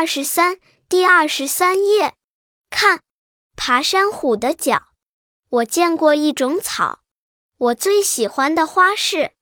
二十三第二十三页。看爬山虎的脚。我见过一种草。我最喜欢的花是